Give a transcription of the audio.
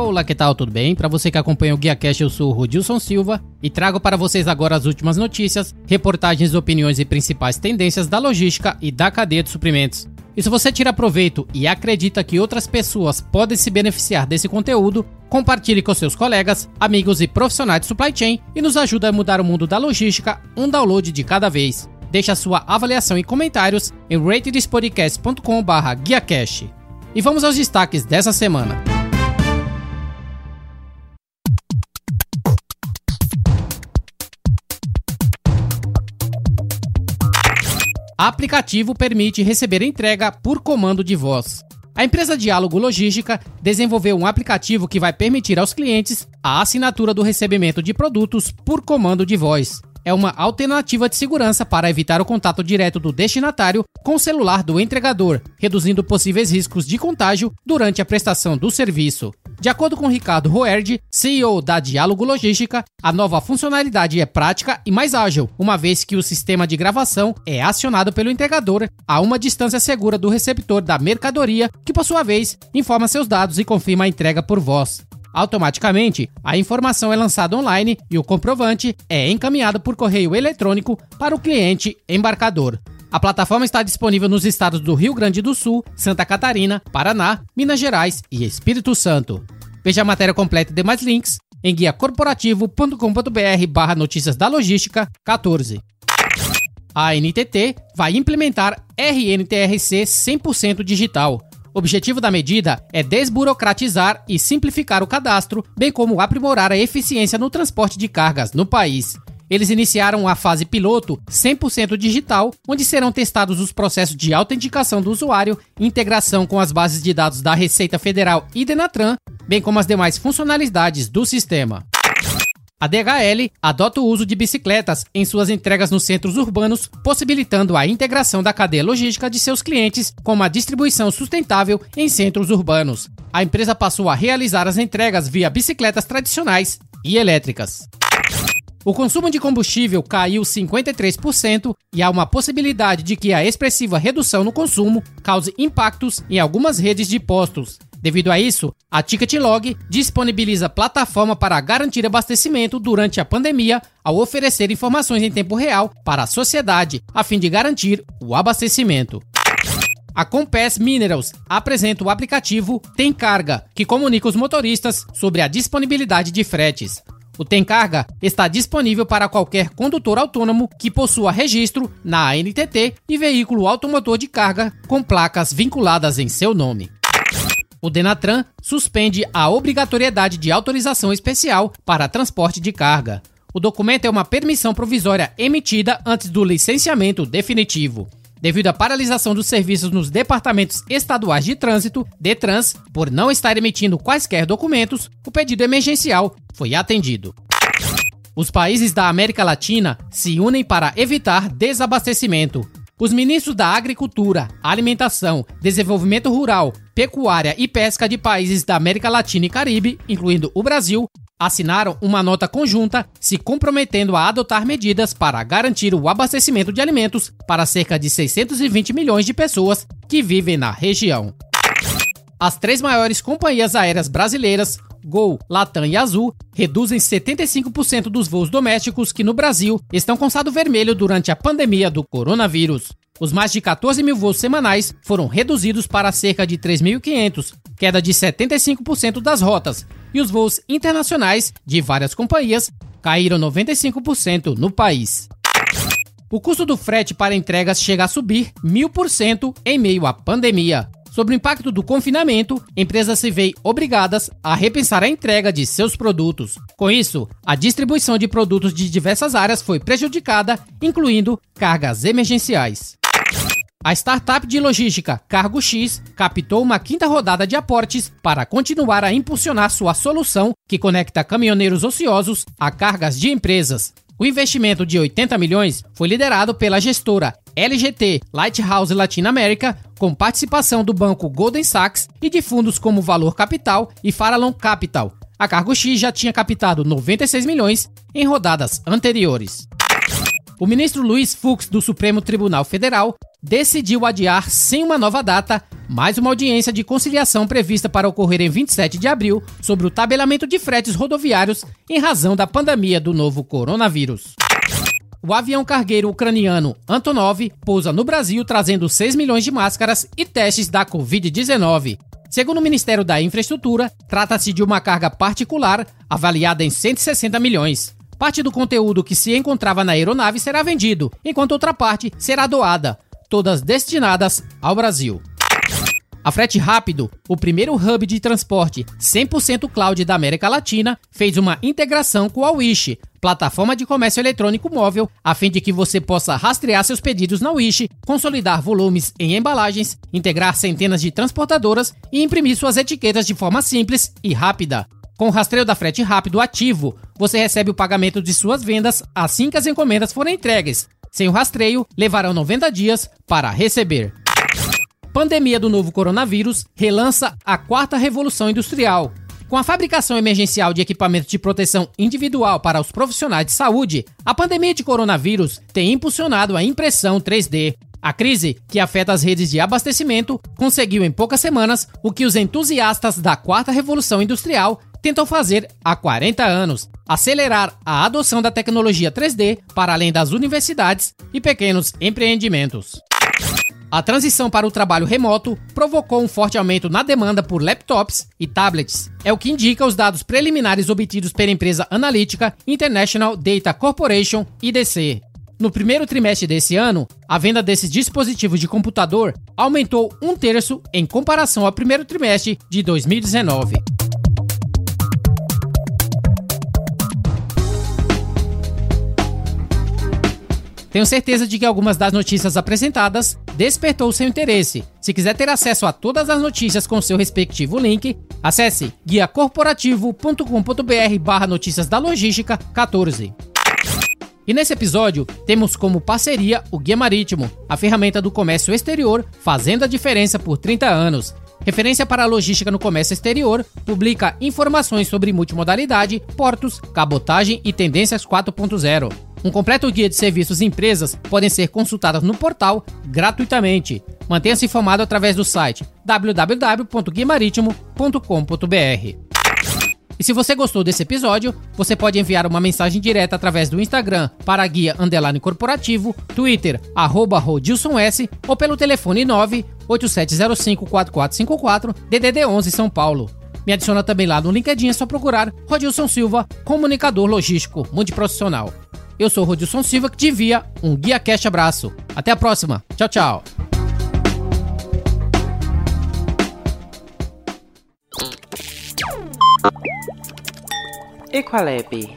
Olá, que tal? Tudo bem? Para você que acompanha o Guia Cash, eu sou o Rodilson Silva e trago para vocês agora as últimas notícias, reportagens, opiniões e principais tendências da logística e da cadeia de suprimentos. E se você tira proveito e acredita que outras pessoas podem se beneficiar desse conteúdo, compartilhe com seus colegas, amigos e profissionais de supply chain e nos ajude a mudar o mundo da logística um download de cada vez. Deixe a sua avaliação e comentários em ratedespodcast.com/guiacash. E vamos aos destaques dessa semana. Aplicativo permite receber entrega por comando de voz. A empresa Diálogo Logística desenvolveu um aplicativo que vai permitir aos clientes a assinatura do recebimento de produtos por comando de voz. É uma alternativa de segurança para evitar o contato direto do destinatário com o celular do entregador, reduzindo possíveis riscos de contágio durante a prestação do serviço. De acordo com Ricardo Roerd, CEO da Diálogo Logística, a nova funcionalidade é prática e mais ágil, uma vez que o sistema de gravação é acionado pelo entregador a uma distância segura do receptor da mercadoria, que por sua vez informa seus dados e confirma a entrega por voz. Automaticamente, a informação é lançada online e o comprovante é encaminhado por correio eletrônico para o cliente embarcador. A plataforma está disponível nos estados do Rio Grande do Sul, Santa Catarina, Paraná, Minas Gerais e Espírito Santo. Veja a matéria completa e demais links em guiacorporativo.com.br barra notícias da logística 14. A NTT vai implementar RNTRC 100% digital. O objetivo da medida é desburocratizar e simplificar o cadastro, bem como aprimorar a eficiência no transporte de cargas no país. Eles iniciaram a fase piloto 100% digital, onde serão testados os processos de autenticação do usuário, integração com as bases de dados da Receita Federal e Denatran, bem como as demais funcionalidades do sistema. A DHL adota o uso de bicicletas em suas entregas nos centros urbanos, possibilitando a integração da cadeia logística de seus clientes com uma distribuição sustentável em centros urbanos. A empresa passou a realizar as entregas via bicicletas tradicionais e elétricas. O consumo de combustível caiu 53% e há uma possibilidade de que a expressiva redução no consumo cause impactos em algumas redes de postos. Devido a isso, a Ticketlog disponibiliza plataforma para garantir abastecimento durante a pandemia ao oferecer informações em tempo real para a sociedade, a fim de garantir o abastecimento. A Compass Minerals apresenta o aplicativo Tem Carga, que comunica os motoristas sobre a disponibilidade de fretes. O Tem Carga está disponível para qualquer condutor autônomo que possua registro na ANTT e veículo automotor de carga com placas vinculadas em seu nome. O Denatran suspende a obrigatoriedade de autorização especial para transporte de carga. O documento é uma permissão provisória emitida antes do licenciamento definitivo. Devido à paralisação dos serviços nos departamentos estaduais de trânsito, DETRANS, por não estar emitindo quaisquer documentos, o pedido emergencial foi atendido. Os países da América Latina se unem para evitar desabastecimento. Os ministros da Agricultura, Alimentação, Desenvolvimento Rural, Pecuária e Pesca de países da América Latina e Caribe, incluindo o Brasil, assinaram uma nota conjunta se comprometendo a adotar medidas para garantir o abastecimento de alimentos para cerca de 620 milhões de pessoas que vivem na região. As três maiores companhias aéreas brasileiras, Gol, Latam e Azul, reduzem 75% dos voos domésticos que no Brasil estão com saldo vermelho durante a pandemia do coronavírus. Os mais de 14 mil voos semanais foram reduzidos para cerca de 3.500, queda de 75% das rotas, e os voos internacionais de várias companhias caíram 95% no país. O custo do frete para entregas chega a subir 1000% em meio à pandemia. Sobre o impacto do confinamento, empresas se veem obrigadas a repensar a entrega de seus produtos. Com isso, a distribuição de produtos de diversas áreas foi prejudicada, incluindo cargas emergenciais. A startup de logística Cargo X captou uma quinta rodada de aportes para continuar a impulsionar sua solução que conecta caminhoneiros ociosos a cargas de empresas. O investimento de 80 milhões foi liderado pela gestora LGT Lighthouse Latinoamérica, com participação do banco Golden Sachs e de fundos como Valor Capital e Farallon Capital. A Cargo X já tinha captado 96 milhões em rodadas anteriores. O ministro Luiz Fux do Supremo Tribunal Federal decidiu adiar sem uma nova data mais uma audiência de conciliação prevista para ocorrer em 27 de abril sobre o tabelamento de fretes rodoviários em razão da pandemia do novo coronavírus. O avião cargueiro ucraniano Antonov pousa no Brasil trazendo 6 milhões de máscaras e testes da Covid-19. Segundo o Ministério da Infraestrutura, trata-se de uma carga particular avaliada em 160 milhões. Parte do conteúdo que se encontrava na aeronave será vendido, enquanto outra parte será doada, todas destinadas ao Brasil. A Frete Rápido, o primeiro hub de transporte 100% cloud da América Latina, fez uma integração com a Wish, plataforma de comércio eletrônico móvel, a fim de que você possa rastrear seus pedidos na Wish, consolidar volumes em embalagens, integrar centenas de transportadoras e imprimir suas etiquetas de forma simples e rápida. Com o rastreio da frete rápido ativo, você recebe o pagamento de suas vendas assim que as encomendas forem entregues. Sem o rastreio, levarão 90 dias para receber. Pandemia do novo coronavírus relança a quarta revolução industrial. Com a fabricação emergencial de equipamentos de proteção individual para os profissionais de saúde, a pandemia de coronavírus tem impulsionado a impressão 3D. A crise, que afeta as redes de abastecimento, conseguiu em poucas semanas o que os entusiastas da quarta revolução industrial tentam fazer há 40 anos: acelerar a adoção da tecnologia 3D para além das universidades e pequenos empreendimentos. A transição para o trabalho remoto provocou um forte aumento na demanda por laptops e tablets. É o que indica os dados preliminares obtidos pela empresa analítica International Data Corporation, IDC. No primeiro trimestre desse ano, a venda desses dispositivos de computador aumentou um terço em comparação ao primeiro trimestre de 2019. Tenho certeza de que algumas das notícias apresentadas despertou seu interesse. Se quiser ter acesso a todas as notícias com seu respectivo link, acesse guiacorporativo.com.br barra notícias da logística 14. E nesse episódio, temos como parceria o Guia Marítimo, a ferramenta do comércio exterior, fazendo a diferença por 30 anos. Referência para a logística no comércio exterior, publica informações sobre multimodalidade, portos, cabotagem e tendências 4.0. Um completo guia de serviços e empresas podem ser consultados no portal gratuitamente. Mantenha-se informado através do site www.guimaritimo.com.br. E se você gostou desse episódio, você pode enviar uma mensagem direta através do Instagram para guia underline corporativo, Twitter, arroba Rodilson S, ou pelo telefone 987054454, DDD 11 São Paulo. Me adiciona também lá no LinkedIn, é só procurar Rodilson Silva, comunicador logístico multiprofissional. Eu sou o Rodilson Silva que te envia um Guia Cash abraço. Até a próxima. Tchau, tchau. Equalab